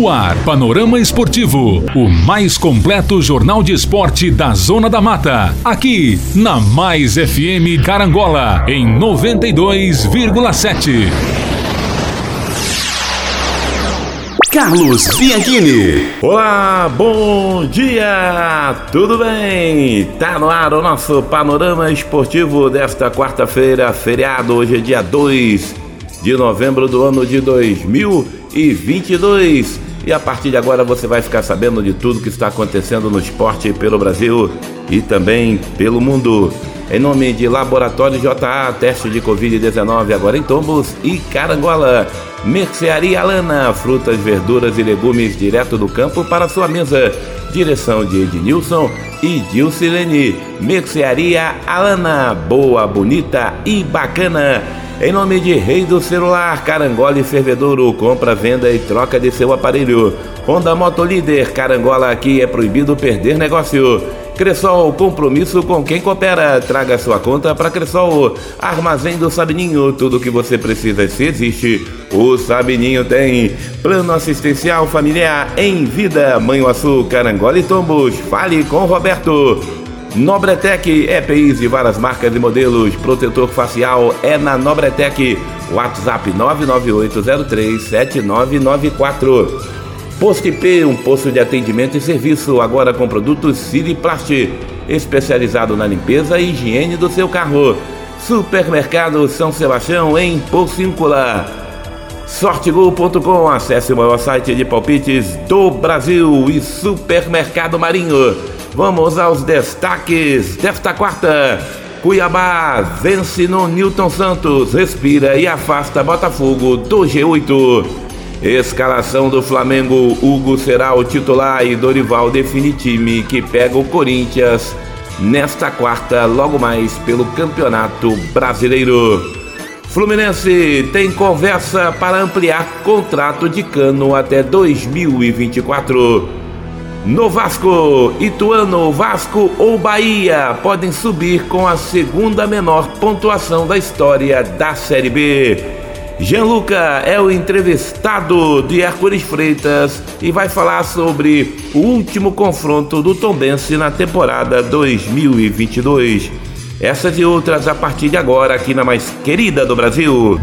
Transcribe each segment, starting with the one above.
No ar, Panorama Esportivo, o mais completo jornal de esporte da Zona da Mata. Aqui, na Mais FM Carangola, em 92,7. Carlos Bianchini. Olá, bom dia, tudo bem? Tá no ar o nosso panorama esportivo desta quarta-feira, feriado. Hoje é dia 2 de novembro do ano de 2022. E a partir de agora você vai ficar sabendo de tudo que está acontecendo no esporte pelo Brasil e também pelo mundo. Em nome de Laboratório JA, teste de Covid-19 agora em Tombos e Carangola. Mercearia Alana, frutas, verduras e legumes direto do campo para sua mesa. Direção de Ednilson e Dilcilene. Mercearia Alana, boa, bonita e bacana. Em nome de Rei do Celular, Carangola e Fervedouro, compra, venda e troca de seu aparelho. Honda Motolíder, Carangola aqui é proibido perder negócio. Cressol, compromisso com quem coopera. Traga sua conta para Cressol. Armazém do Sabininho, tudo o que você precisa se existe. O Sabininho tem. Plano assistencial familiar em vida. Manhuaçu, Carangola e Tombos. Fale com Roberto. Nobretec, EPIs de várias marcas e modelos, protetor facial é na Nobretec. WhatsApp 998037994. Posto IP, um posto de atendimento e serviço, agora com produtos Siriplast, especializado na limpeza e higiene do seu carro. Supermercado São Sebastião em Pocíncula. Sortegol.com, acesse o maior site de palpites do Brasil e Supermercado Marinho. Vamos aos destaques desta quarta. Cuiabá vence no Newton Santos, respira e afasta Botafogo do G8. Escalação do Flamengo: Hugo será o titular e Dorival define time que pega o Corinthians nesta quarta, logo mais pelo Campeonato Brasileiro. Fluminense tem conversa para ampliar contrato de cano até 2024. No Vasco, Ituano, Vasco ou Bahia podem subir com a segunda menor pontuação da história da Série B. Gianluca é o entrevistado de Hércules Freitas e vai falar sobre o último confronto do Tombense na temporada 2022. Essas e outras a partir de agora aqui na mais querida do Brasil.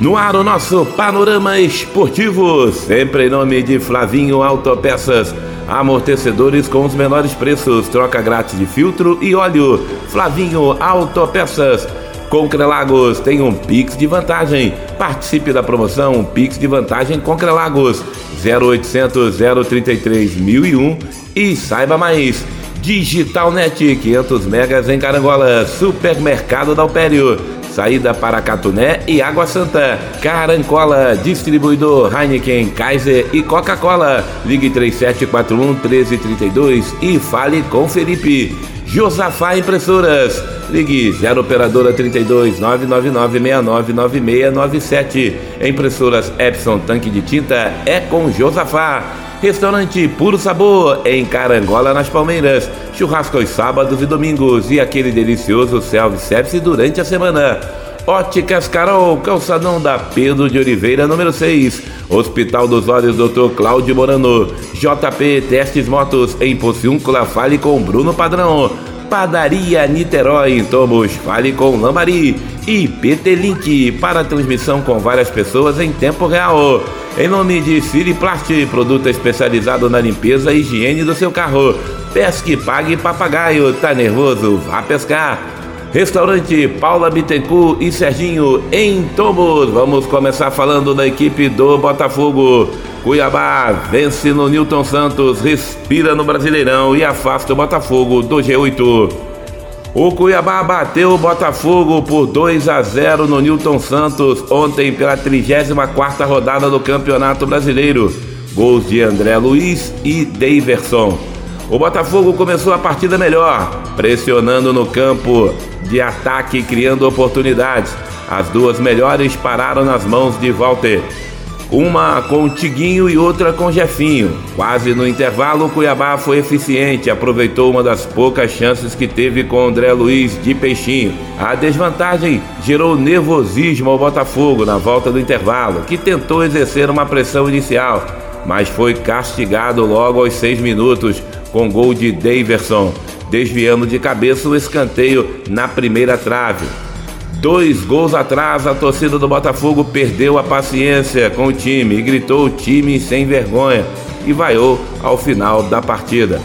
No ar o nosso panorama esportivo, sempre em nome de Flavinho Autopeças. Amortecedores com os menores preços, troca grátis de filtro e óleo. Flavinho Autopeças. Com Crelagos tem um Pix de vantagem. Participe da promoção Pix de vantagem com Crelagos 0800 033 1001 e saiba mais. Digitalnet 500 megas em Carangola, Supermercado da Alpério saída para Catuné e Água Santa. Carancola, distribuidor Heineken, Kaiser e Coca-Cola. Ligue 3741 1332 e fale com Felipe. Josafá Impressoras. Ligue 0 operadora 32 999 699697. Impressoras Epson Tanque de Tinta é com Josafá. Restaurante Puro Sabor, em Carangola, nas Palmeiras. Churrasco aos sábados e domingos e aquele delicioso self-service durante a semana. Óticas Carol, calçadão da Pedro de Oliveira, número 6. Hospital dos Olhos, Dr. Cláudio Morano. JP Testes Motos, em Pociúncula, fale com Bruno Padrão. Padaria Niterói, em Tomos, fale com Lambari. E PT Link, para transmissão com várias pessoas em tempo real. Em nome de Siriplast, produto especializado na limpeza e higiene do seu carro. Pesque, pague papagaio. Tá nervoso? Vá pescar. Restaurante Paula Bittencourt e Serginho em Tomos. Vamos começar falando da equipe do Botafogo. Cuiabá vence no Newton Santos, respira no Brasileirão e afasta o Botafogo do G8. O Cuiabá bateu o Botafogo por 2 a 0 no Newton Santos ontem pela 34ª rodada do Campeonato Brasileiro. Gols de André Luiz e Daverson. O Botafogo começou a partida melhor, pressionando no campo de ataque e criando oportunidades. As duas melhores pararam nas mãos de Walter. uma com Tiguinho e outra com Jefinho. Quase no intervalo, o Cuiabá foi eficiente, aproveitou uma das poucas chances que teve com André Luiz de Peixinho. A desvantagem gerou nervosismo ao Botafogo na volta do intervalo, que tentou exercer uma pressão inicial, mas foi castigado logo aos seis minutos com gol de Daverson, desviando de cabeça o escanteio na primeira trave. Dois gols atrás, a torcida do Botafogo perdeu a paciência com o time e gritou time sem vergonha e vaiou ao final da partida.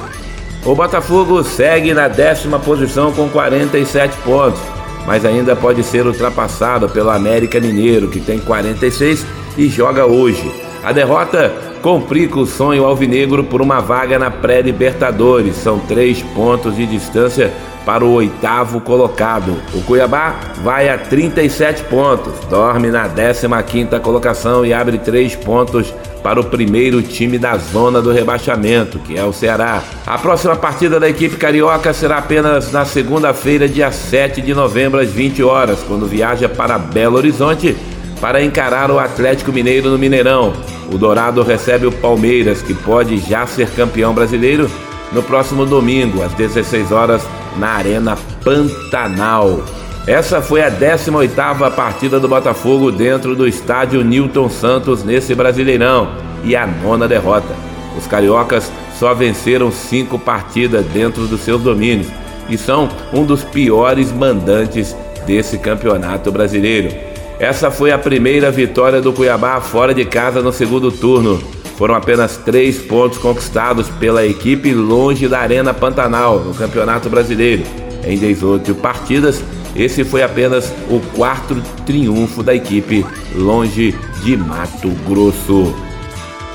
O Botafogo segue na décima posição com 47 pontos, mas ainda pode ser ultrapassado pelo América Mineiro, que tem 46 e joga hoje. A derrota complica o sonho alvinegro por uma vaga na pré-Libertadores. São três pontos de distância para o oitavo colocado. O Cuiabá vai a 37 pontos, dorme na 15ª colocação e abre três pontos para o primeiro time da zona do rebaixamento, que é o Ceará. A próxima partida da equipe carioca será apenas na segunda-feira, dia 7 de novembro, às 20 horas, quando viaja para Belo Horizonte para encarar o Atlético Mineiro no Mineirão. O Dourado recebe o Palmeiras, que pode já ser campeão brasileiro, no próximo domingo, às 16 horas, na Arena Pantanal. Essa foi a 18ª partida do Botafogo dentro do estádio Newton Santos nesse Brasileirão e a nona derrota. Os cariocas só venceram cinco partidas dentro dos seus domínios e são um dos piores mandantes desse campeonato brasileiro. Essa foi a primeira vitória do Cuiabá fora de casa no segundo turno. Foram apenas três pontos conquistados pela equipe longe da Arena Pantanal no Campeonato Brasileiro. Em 18 partidas, esse foi apenas o quarto triunfo da equipe longe de Mato Grosso.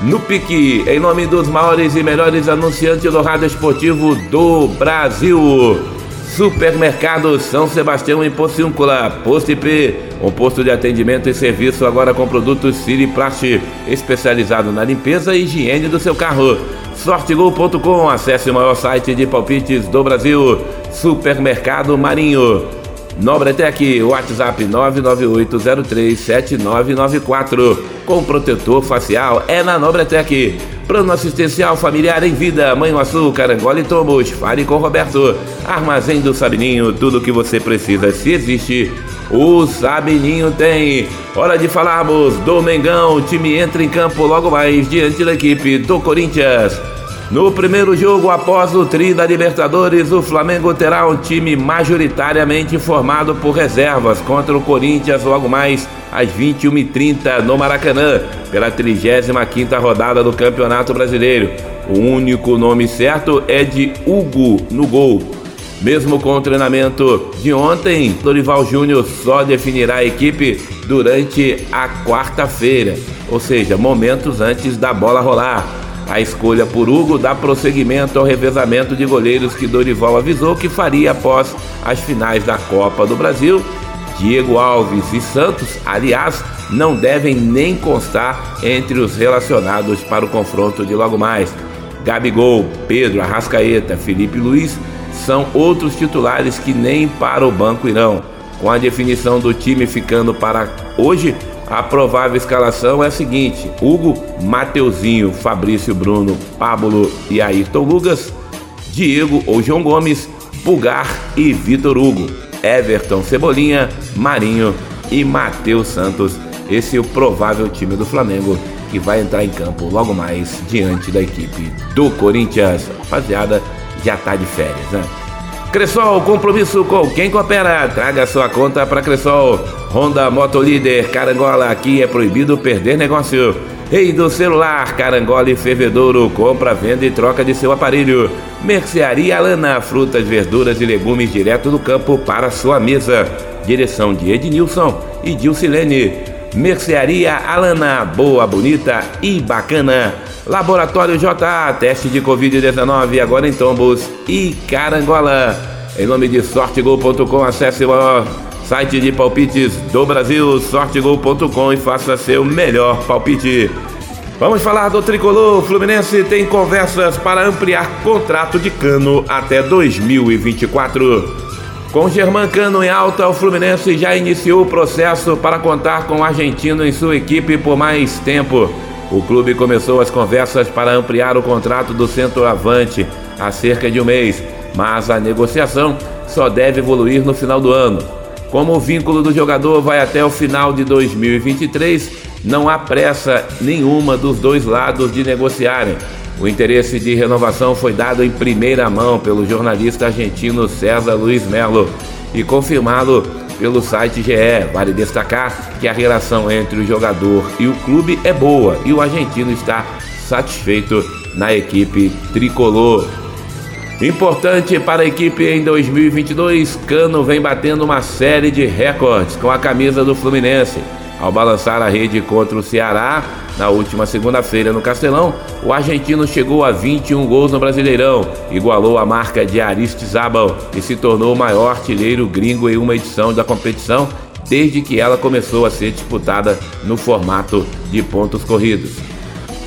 No pique, em nome dos maiores e melhores anunciantes do rádio esportivo do Brasil. Supermercado São Sebastião em Pociúncula, Posto IP, um posto de atendimento e serviço agora com produtos Siriplast, especializado na limpeza e higiene do seu carro. Sortegol.com, acesse o maior site de palpites do Brasil. Supermercado Marinho. Nobretec, WhatsApp 998037994. Com protetor facial é na Nobretec. Plano assistencial familiar em vida, Mãe Açúcar, Carangola e Tomos. Fale com Roberto. Armazém do Sabininho, tudo o que você precisa se existe. O Sabininho tem. Hora de falarmos do Mengão. O time entra em campo logo mais diante da equipe do Corinthians. No primeiro jogo após o tri da Libertadores, o Flamengo terá um time majoritariamente formado por reservas contra o Corinthians logo mais às 21h30 no Maracanã, pela 35ª rodada do Campeonato Brasileiro. O único nome certo é de Hugo no gol. Mesmo com o treinamento de ontem, Dorival Júnior só definirá a equipe durante a quarta-feira, ou seja, momentos antes da bola rolar. A escolha por Hugo dá prosseguimento ao revezamento de goleiros que Dorival avisou que faria após as finais da Copa do Brasil. Diego Alves e Santos, aliás, não devem nem constar entre os relacionados para o confronto de logo mais. Gabigol, Pedro, Arrascaeta, Felipe Luiz são outros titulares que nem para o banco irão. Com a definição do time ficando para hoje, a provável escalação é a seguinte: Hugo, Mateuzinho, Fabrício Bruno, Pablo e Ayrton Lugas, Diego ou João Gomes, Pulgar e Vitor Hugo, Everton Cebolinha, Marinho e Matheus Santos. Esse é o provável time do Flamengo que vai entrar em campo logo mais diante da equipe do Corinthians. Rapaziada, já tá de férias, né? Cressol, compromisso com quem coopera. Traga sua conta para Cressol. Honda Motolíder, Carangola, aqui é proibido perder negócio. Rei do celular, Carangola e Fervedouro, compra, venda e troca de seu aparelho. Mercearia Alana, frutas, verduras e legumes direto do campo para sua mesa. Direção de Ednilson e Dilcilene. Mercearia Alana, boa, bonita e bacana. Laboratório JA, teste de Covid-19 agora em Tombos e Carangola. Em nome de sortegol.com, acesse o site de palpites do Brasil, sortegol.com e faça seu melhor palpite. Vamos falar do tricolor. O Fluminense tem conversas para ampliar contrato de cano até 2024. Com Germancano em alta, o Fluminense já iniciou o processo para contar com o argentino em sua equipe por mais tempo. O clube começou as conversas para ampliar o contrato do centroavante há cerca de um mês, mas a negociação só deve evoluir no final do ano. Como o vínculo do jogador vai até o final de 2023, não há pressa nenhuma dos dois lados de negociarem. O interesse de renovação foi dado em primeira mão pelo jornalista argentino César Luiz Melo e confirmado pelo site GE. Vale destacar que a relação entre o jogador e o clube é boa e o argentino está satisfeito na equipe tricolor. Importante para a equipe em 2022, Cano vem batendo uma série de recordes com a camisa do Fluminense. Ao balançar a rede contra o Ceará na última segunda-feira no Castelão, o argentino chegou a 21 gols no Brasileirão, igualou a marca de Aristizábal e se tornou o maior artilheiro gringo em uma edição da competição desde que ela começou a ser disputada no formato de pontos corridos.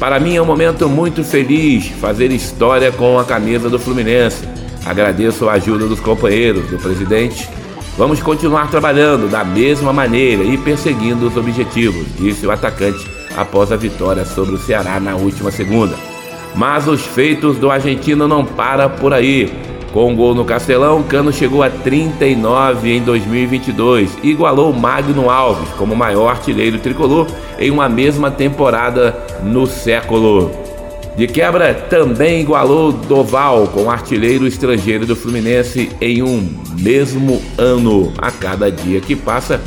Para mim é um momento muito feliz fazer história com a camisa do Fluminense. Agradeço a ajuda dos companheiros, do presidente Vamos continuar trabalhando da mesma maneira e perseguindo os objetivos, disse o atacante após a vitória sobre o Ceará na última segunda. Mas os feitos do argentino não param por aí. Com um gol no Castelão, Cano chegou a 39 em 2022 e igualou Magno Alves como maior artilheiro tricolor em uma mesma temporada no século. De quebra, também igualou Doval com artilheiro estrangeiro do Fluminense em um mesmo ano. A cada dia que passa,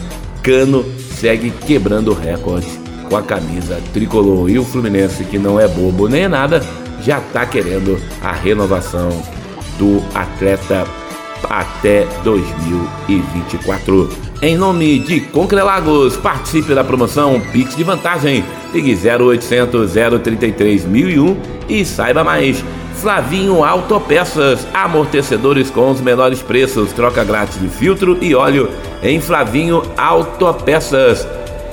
Cano segue quebrando recordes com a camisa tricolor. E o Fluminense, que não é bobo nem é nada, já está querendo a renovação do atleta até 2024. Em nome de Concrelagos, participe da promoção Pix de Vantagem Ligue 0800 033 1001 e saiba mais. Flavinho Autopeças, amortecedores com os menores preços, troca grátis de filtro e óleo em Flavinho Autopeças.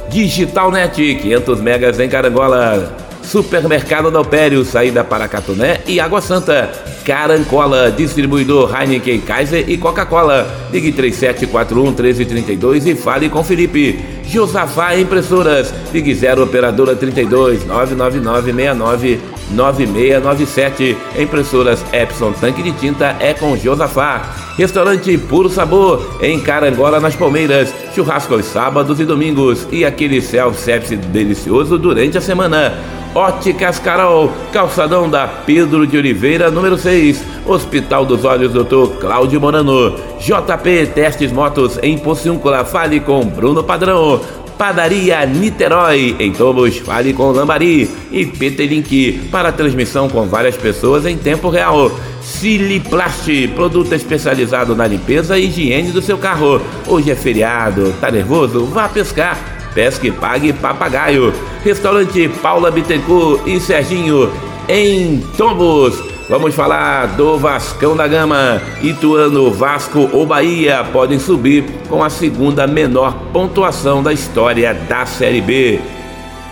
Digitalnet, 500 megas em Carangola. Supermercado da Alpério, saída para Catuné e Água Santa. Carancola, distribuidor Heineken, Kaiser e Coca-Cola. Ligue 3741 1332 e fale com Felipe. Josafá Impressoras, Ligue 0 Operadora 32 99969 9697. Impressoras Epson Tanque de Tinta é com Josafá. Restaurante Puro Sabor, em Carangola, nas Palmeiras. Churrasco aos sábados e domingos. E aquele self-service delicioso durante a semana. Óticas Carol, calçadão da Pedro de Oliveira, número 6, Hospital dos Olhos, Dr. Cláudio Morano, JP Testes Motos em Pociúncula, fale com Bruno Padrão, Padaria Niterói, em Tomos, fale com Lambari e PT-Link para transmissão com várias pessoas em tempo real. Siliplast, produto especializado na limpeza e higiene do seu carro. Hoje é feriado, tá nervoso? Vá pescar Pesque Pague Papagaio, Restaurante Paula Bittencourt e Serginho em Tombos. Vamos falar do Vascão da Gama. Ituano, Vasco ou Bahia podem subir com a segunda menor pontuação da história da Série B.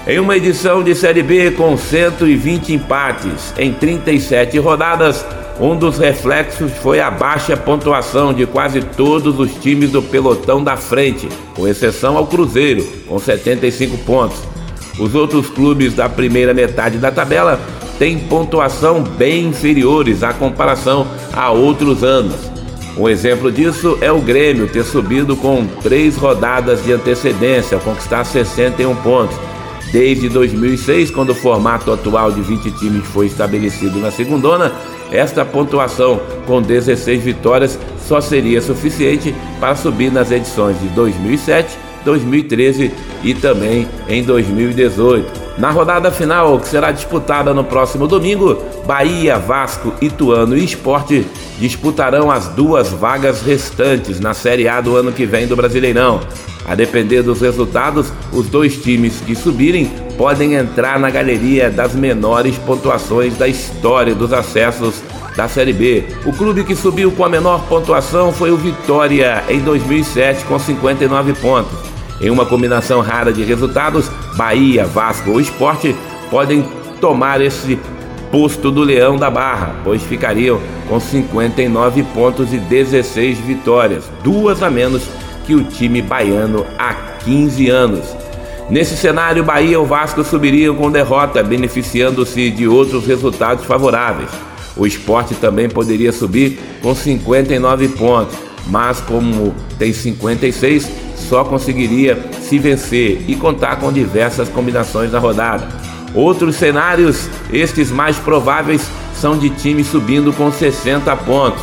Em uma edição de Série B com 120 empates em 37 rodadas, um dos reflexos foi a baixa pontuação de quase todos os times do pelotão da frente, com exceção ao Cruzeiro, com 75 pontos. Os outros clubes da primeira metade da tabela têm pontuação bem inferiores à comparação a outros anos. Um exemplo disso é o Grêmio ter subido com três rodadas de antecedência, conquistar 61 pontos. Desde 2006, quando o formato atual de 20 times foi estabelecido na segundona, esta pontuação, com 16 vitórias, só seria suficiente para subir nas edições de 2007, 2013 e também em 2018. Na rodada final, que será disputada no próximo domingo, Bahia, Vasco, Ituano e Esporte disputarão as duas vagas restantes na Série A do ano que vem do Brasileirão. A depender dos resultados, os dois times que subirem podem entrar na galeria das menores pontuações da história dos acessos da Série B. O clube que subiu com a menor pontuação foi o Vitória em 2007 com 59 pontos. Em uma combinação rara de resultados, Bahia, Vasco ou Esporte podem tomar esse posto do Leão da Barra, pois ficariam com 59 pontos e 16 vitórias, duas a menos que o time baiano há 15 anos. Nesse cenário, Bahia e o Vasco subiriam com derrota, beneficiando-se de outros resultados favoráveis. O esporte também poderia subir com 59 pontos, mas como tem 56, só conseguiria se vencer e contar com diversas combinações na rodada. Outros cenários, estes mais prováveis, são de time subindo com 60 pontos,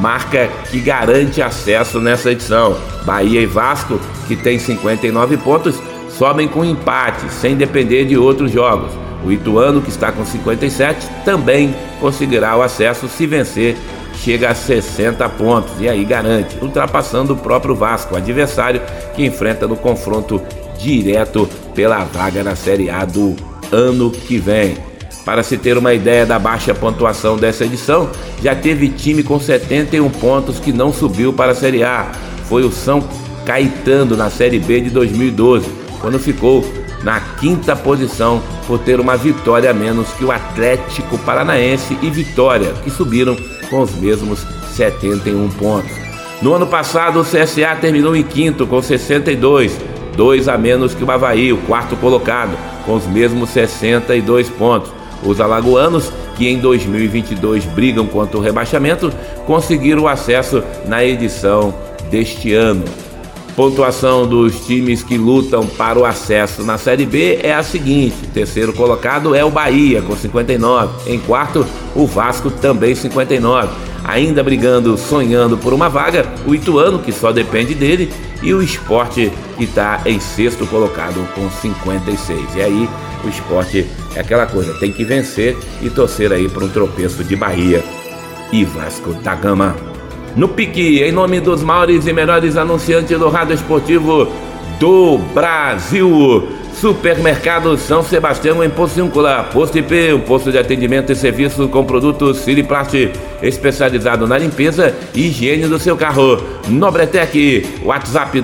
marca que garante acesso nessa edição. Bahia e Vasco, que tem 59 pontos, sobem com empate, sem depender de outros jogos. O Ituano, que está com 57, também conseguirá o acesso se vencer, chega a 60 pontos e aí garante, ultrapassando o próprio Vasco, adversário que enfrenta no confronto direto pela vaga na Série A do ano que vem. Para se ter uma ideia da baixa pontuação dessa edição, já teve time com 71 pontos que não subiu para a Série A. Foi o São Caetano na Série B de 2012, quando ficou na quinta posição por ter uma vitória a menos que o Atlético Paranaense e Vitória, que subiram com os mesmos 71 pontos. No ano passado, o CSA terminou em quinto com 62, dois a menos que o Havaí, o quarto colocado, com os mesmos 62 pontos. Os alagoanos, que em 2022 brigam contra o rebaixamento, conseguiram o acesso na edição deste ano. Pontuação dos times que lutam para o acesso na Série B é a seguinte: terceiro colocado é o Bahia, com 59. Em quarto, o Vasco, também 59. Ainda brigando, sonhando por uma vaga, o Ituano, que só depende dele, e o Esporte, que está em sexto colocado com 56. E aí, o esporte é aquela coisa, tem que vencer e torcer aí para um tropeço de Bahia e Vasco da Gama no pique, em nome dos maiores e melhores anunciantes do rádio esportivo do Brasil. Supermercado São Sebastião em Pocíncula, Posto IP, um posto de atendimento e serviço com produtos Siriplast, especializado na limpeza e higiene do seu carro. Nobretec, WhatsApp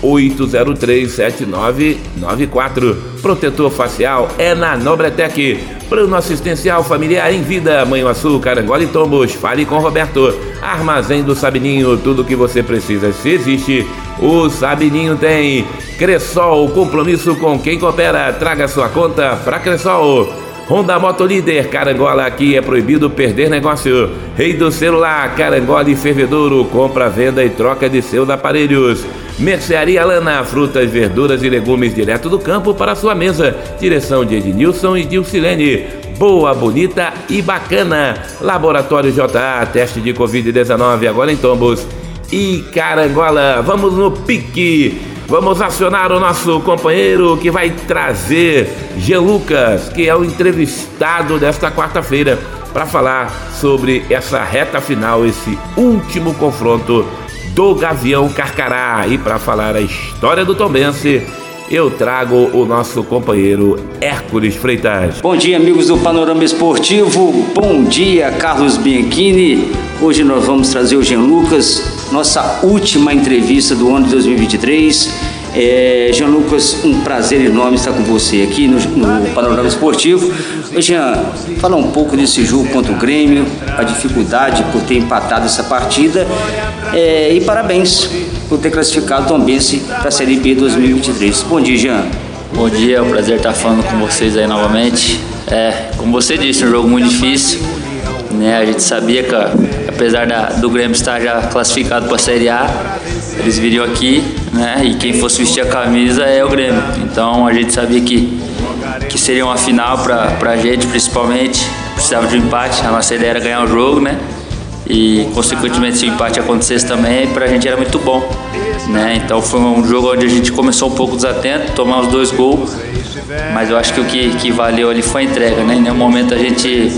998037994. Protetor facial é na Nobretec. Plano assistencial familiar em vida, Manhuaçu, Carangola e Tombos. Fale com Roberto. Armazém do Sabininho, tudo o que você precisa. Se existe, o Sabininho tem. Cressol, compromisso com quem coopera. Traga sua conta para Cressol. Honda Moto Líder, Carangola, aqui é proibido perder negócio. Rei do celular, Carangola e Fervedouro, compra, venda e troca de seus aparelhos. Mercearia Lana, frutas, verduras e legumes direto do campo para sua mesa. Direção de Ednilson e Dilcilene. Boa, bonita e bacana. Laboratório JA, teste de Covid-19 agora em Tombos. E Carangola, vamos no pique. Vamos acionar o nosso companheiro que vai trazer Jean Lucas, que é o entrevistado desta quarta-feira, para falar sobre essa reta final, esse último confronto do Gavião Carcará. E para falar a história do Tombense, eu trago o nosso companheiro Hércules Freitas. Bom dia, amigos do Panorama Esportivo. Bom dia, Carlos Bianchini. Hoje nós vamos trazer o Jean Lucas, nossa última entrevista do ano de 2023. É, Jean Lucas, um prazer enorme estar com você aqui no, no Panorama Esportivo. Jean, fala um pouco desse jogo contra o Grêmio, a dificuldade por ter empatado essa partida é, e parabéns por ter classificado o Tombense para a Série B 2023. Bom dia, Jean. Bom dia, é um prazer estar falando com vocês aí novamente. É, como você disse, um jogo muito difícil. Né? A gente sabia que, apesar da, do Grêmio estar já classificado para a Série A, eles viriam aqui, né? E quem fosse vestir a camisa é o Grêmio. Então a gente sabia que, que seria uma final para a gente, principalmente. Precisava de um empate. A nossa ideia era ganhar o jogo, né? E consequentemente se o empate acontecesse também, para a gente era muito bom. Né? Então foi um jogo onde a gente começou um pouco desatento, tomamos dois gols, mas eu acho que o que, que valeu ali foi a entrega. Né? Em nenhum momento a gente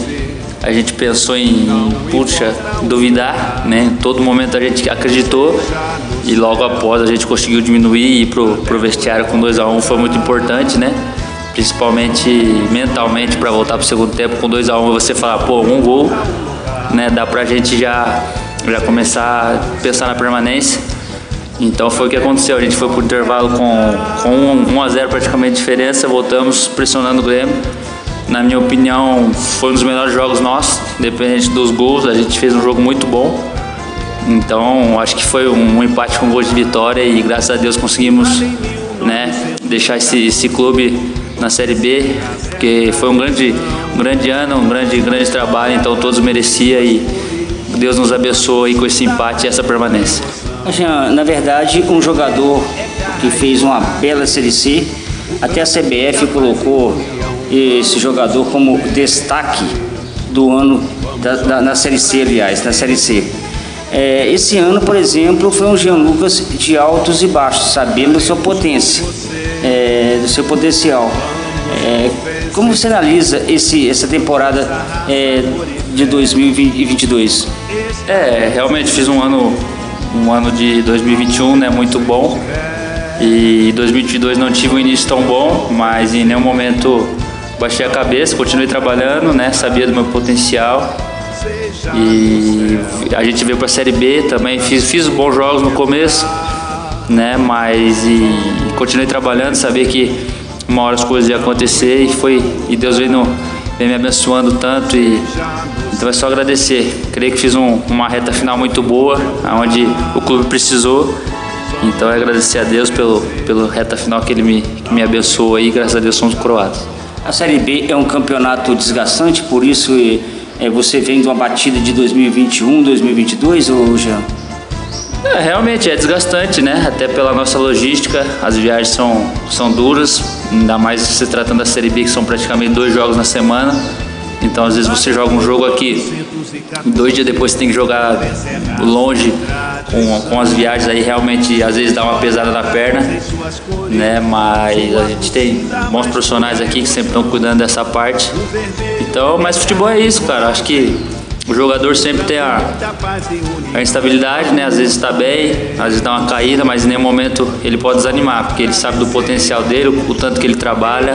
a gente pensou em, puxa, duvidar, né? Em todo momento a gente acreditou e logo após a gente conseguiu diminuir e ir pro, pro vestiário com 2 a 1 um, foi muito importante, né? Principalmente mentalmente para voltar pro segundo tempo com 2 a 1 um, você falar, pô, um gol, né? Dá pra gente já já começar a pensar na permanência. Então foi o que aconteceu. A gente foi pro intervalo com, com 1 a 0 praticamente diferença, voltamos pressionando o Grêmio na minha opinião, foi um dos melhores jogos nossos, independente dos gols, a gente fez um jogo muito bom. Então, acho que foi um empate com gol de vitória e graças a Deus conseguimos né, deixar esse, esse clube na Série B, porque foi um grande, um grande ano, um grande, grande trabalho, então todos mereciam e Deus nos abençoe com esse empate e essa permanência. Na verdade, um jogador que fez uma bela Série C, até a CBF colocou esse jogador como destaque do ano da, da, na Série C, aliás, na Série C. É, esse ano, por exemplo, foi um Jean Lucas de altos e baixos, sabendo da sua potência, é, do seu potencial. É, como você analisa esse, essa temporada é, de 2022? É, realmente fiz um ano, um ano de 2021 né, muito bom. E 2022 não tive um início tão bom, mas em nenhum momento baixei a cabeça, continuei trabalhando, né? Sabia do meu potencial. E a gente veio para a Série B também, fiz, fiz bons jogos no começo, né? Mas e, continuei trabalhando, sabia que uma hora as coisas iam acontecer e foi e Deus veio, no, veio me abençoando tanto e então é só agradecer. Creio que fiz um, uma reta final muito boa, onde o clube precisou. Então é agradecer a Deus pelo, pelo reta final que ele me, que me abençoou aí, graças a Deus somos croatas. A Série B é um campeonato desgastante, por isso é, você vem de uma batida de 2021, 2022, ou Jean? É, realmente é desgastante, né? Até pela nossa logística, as viagens são, são duras, ainda mais se tratando da Série B, que são praticamente dois jogos na semana. Então, às vezes você joga um jogo aqui, dois dias depois você tem que jogar longe, com, com as viagens aí realmente às vezes dá uma pesada na perna, né? Mas a gente tem bons profissionais aqui que sempre estão cuidando dessa parte. Então, mas futebol é isso, cara. Acho que o jogador sempre tem a, a instabilidade, né? Às vezes está bem, às vezes dá uma caída, mas em nenhum momento ele pode desanimar, porque ele sabe do potencial dele, o, tanto que ele trabalha,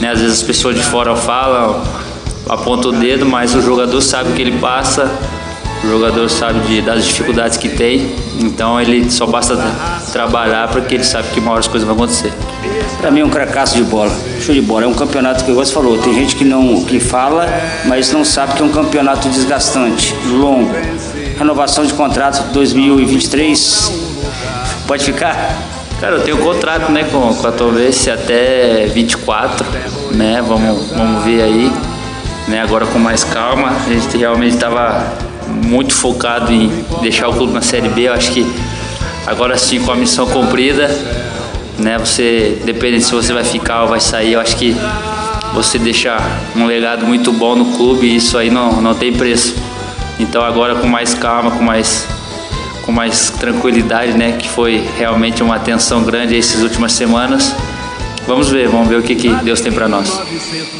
né? Às vezes as pessoas de fora falam, apontam o dedo, mas o jogador sabe o que ele passa, o jogador sabe de, das dificuldades que tem, então ele só basta trabalhar porque ele sabe que uma hora as coisas vão acontecer. Para mim é um cracaço de bola, show de bola. É um campeonato que você falou, tem gente que não que fala, mas não sabe que é um campeonato desgastante, longo. Renovação de contrato 2023, pode ficar? Cara, eu tenho contrato né, com, com a Tombense até 24, né? Vamos, vamos ver aí. Né, agora com mais calma, a gente realmente estava muito focado em deixar o clube na Série B. Eu acho que agora sim, com a missão cumprida, né? Você depende se você vai ficar ou vai sair. Eu acho que você deixa um legado muito bom no clube e isso aí não, não tem preço. Então agora com mais calma, com mais com mais tranquilidade, né? Que foi realmente uma atenção grande essas últimas semanas. Vamos ver, vamos ver o que, que Deus tem para nós.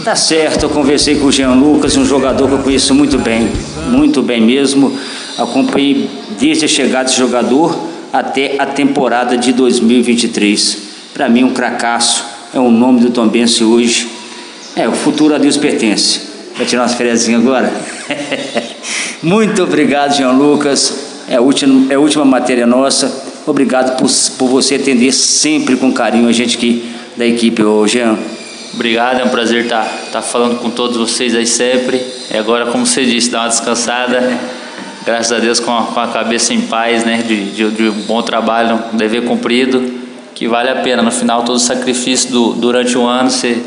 Tá certo, eu conversei com o Jean Lucas, um jogador que eu conheço muito bem, muito bem mesmo. Acompanhei desde a chegada desse jogador até a temporada de 2023. Para mim, um cracaço, é o nome do Tombense hoje. É, o futuro a Deus pertence. Vai tirar umas férias agora? muito obrigado, Jean Lucas. É a última, é a última matéria nossa. Obrigado por, por você atender sempre com carinho a gente que da equipe, ô Jean. Obrigado, é um prazer estar, estar falando com todos vocês aí sempre. E agora, como você disse, dar uma descansada. Graças a Deus com a, com a cabeça em paz, né? De, de, de, um bom trabalho, um dever cumprido, que vale a pena. No final, todo o sacrifício do, durante o ano, você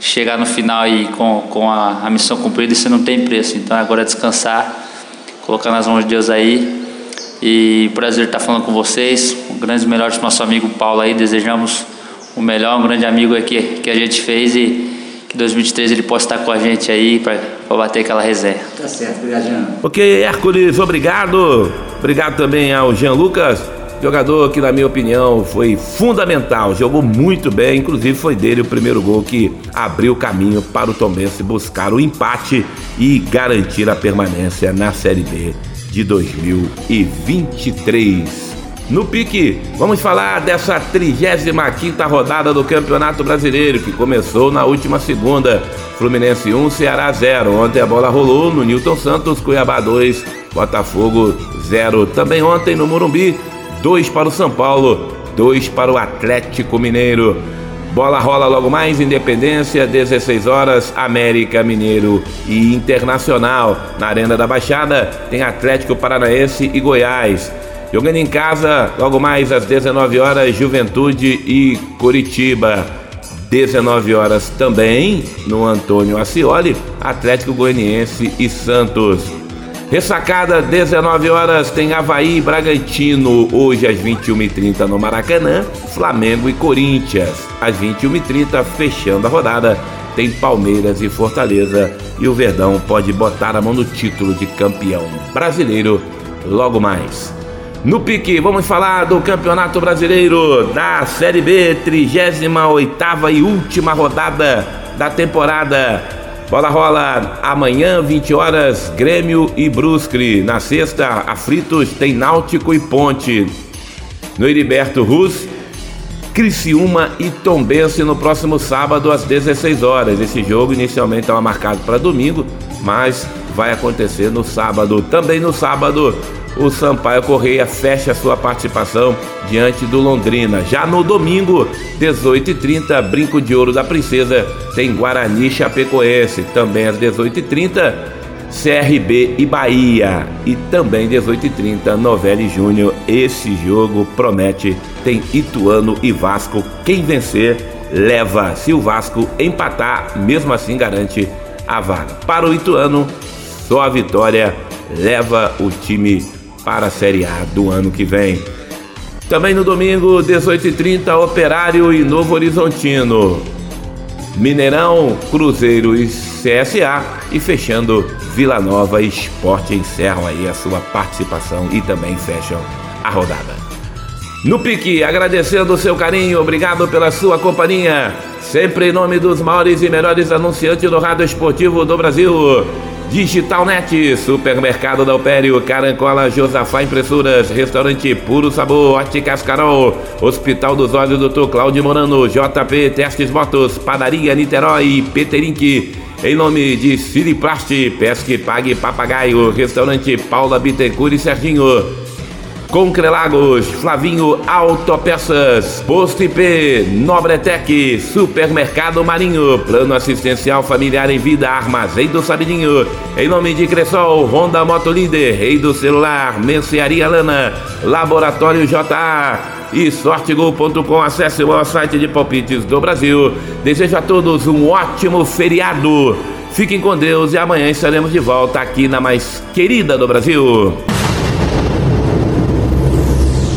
chegar no final e com, com a, a missão cumprida, você não tem preço. Então agora é descansar, colocar nas mãos de Deus aí. E prazer estar falando com vocês. Um grande melhor do nosso amigo Paulo aí. Desejamos o melhor, um grande amigo aqui que a gente fez e que 2023 ele possa estar com a gente aí para bater aquela resenha. Tá certo, obrigado, Jean. Ok, Hércules, obrigado. Obrigado também ao Jean Lucas, jogador que, na minha opinião, foi fundamental, jogou muito bem, inclusive foi dele o primeiro gol que abriu o caminho para o Tombense buscar o empate e garantir a permanência na Série B de 2023. No pique, vamos falar dessa 35 rodada do Campeonato Brasileiro, que começou na última segunda. Fluminense 1, Ceará 0. Ontem a bola rolou no Newton Santos, Cuiabá 2, Botafogo 0. Também ontem no Morumbi, 2 para o São Paulo, 2 para o Atlético Mineiro. Bola rola logo mais, Independência, 16 horas, América, Mineiro e Internacional. Na Arena da Baixada tem Atlético Paranaense e Goiás. Jogando em casa, logo mais às 19 horas, Juventude e Curitiba. 19 horas também no Antônio Ascioli, Atlético Goianiense e Santos. Ressacada, 19 horas, tem Havaí e Bragantino. Hoje às 21h30 no Maracanã, Flamengo e Corinthians. Às 21h30, fechando a rodada, tem Palmeiras e Fortaleza. E o Verdão pode botar a mão no título de campeão brasileiro logo mais. No pique, vamos falar do Campeonato Brasileiro da Série B, 38 e última rodada da temporada. Bola rola amanhã, 20 horas, Grêmio e Brusque. Na sexta, Aflitos tem Náutico e Ponte. No Heriberto Rus, Criciúma e Tombense no próximo sábado às 16 horas. Esse jogo inicialmente estava marcado para domingo, mas vai acontecer no sábado. Também no sábado, o Sampaio Correia fecha sua participação diante do Londrina. Já no domingo, 18h30, Brinco de Ouro da Princesa tem Guarani Chapecoense. Também às 18h30, CRB e Bahia. E também 18h30, Novelli Júnior. Esse jogo promete. Tem Ituano e Vasco. Quem vencer, leva. Se o Vasco empatar, mesmo assim garante a vaga. Para o Ituano, só a vitória leva o time para a Série A do ano que vem. Também no domingo, 18h30, Operário e Novo Horizontino. Mineirão, Cruzeiro e CSA. E fechando, Vila Nova e Esporte encerram aí a sua participação e também fecham a rodada. No pique, agradecendo o seu carinho, obrigado pela sua companhia. Sempre em nome dos maiores e melhores anunciantes do rádio esportivo do Brasil. Digitalnet, Supermercado da Alpério, Carancola, Josafá Impressoras, Restaurante Puro Sabor, Óticas Carol, Hospital dos Olhos, Dr. Cláudio Morano, JP Testes Motos, Padaria Niterói, Peterink, em nome de Siriplast, Pesque Pague Papagaio, Restaurante Paula Bittencourt e Serginho, Concrelagos, Flavinho Autopeças, Posto IP, Nobretec, Supermercado Marinho, Plano Assistencial Familiar em Vida, Armazém do Sabidinho, em nome de Cressol, Honda Motolíder, Rei do Celular, Mercearia Lana, Laboratório JA e sortegol.com. Acesse o site de palpites do Brasil. Desejo a todos um ótimo feriado. Fiquem com Deus e amanhã estaremos de volta aqui na mais querida do Brasil.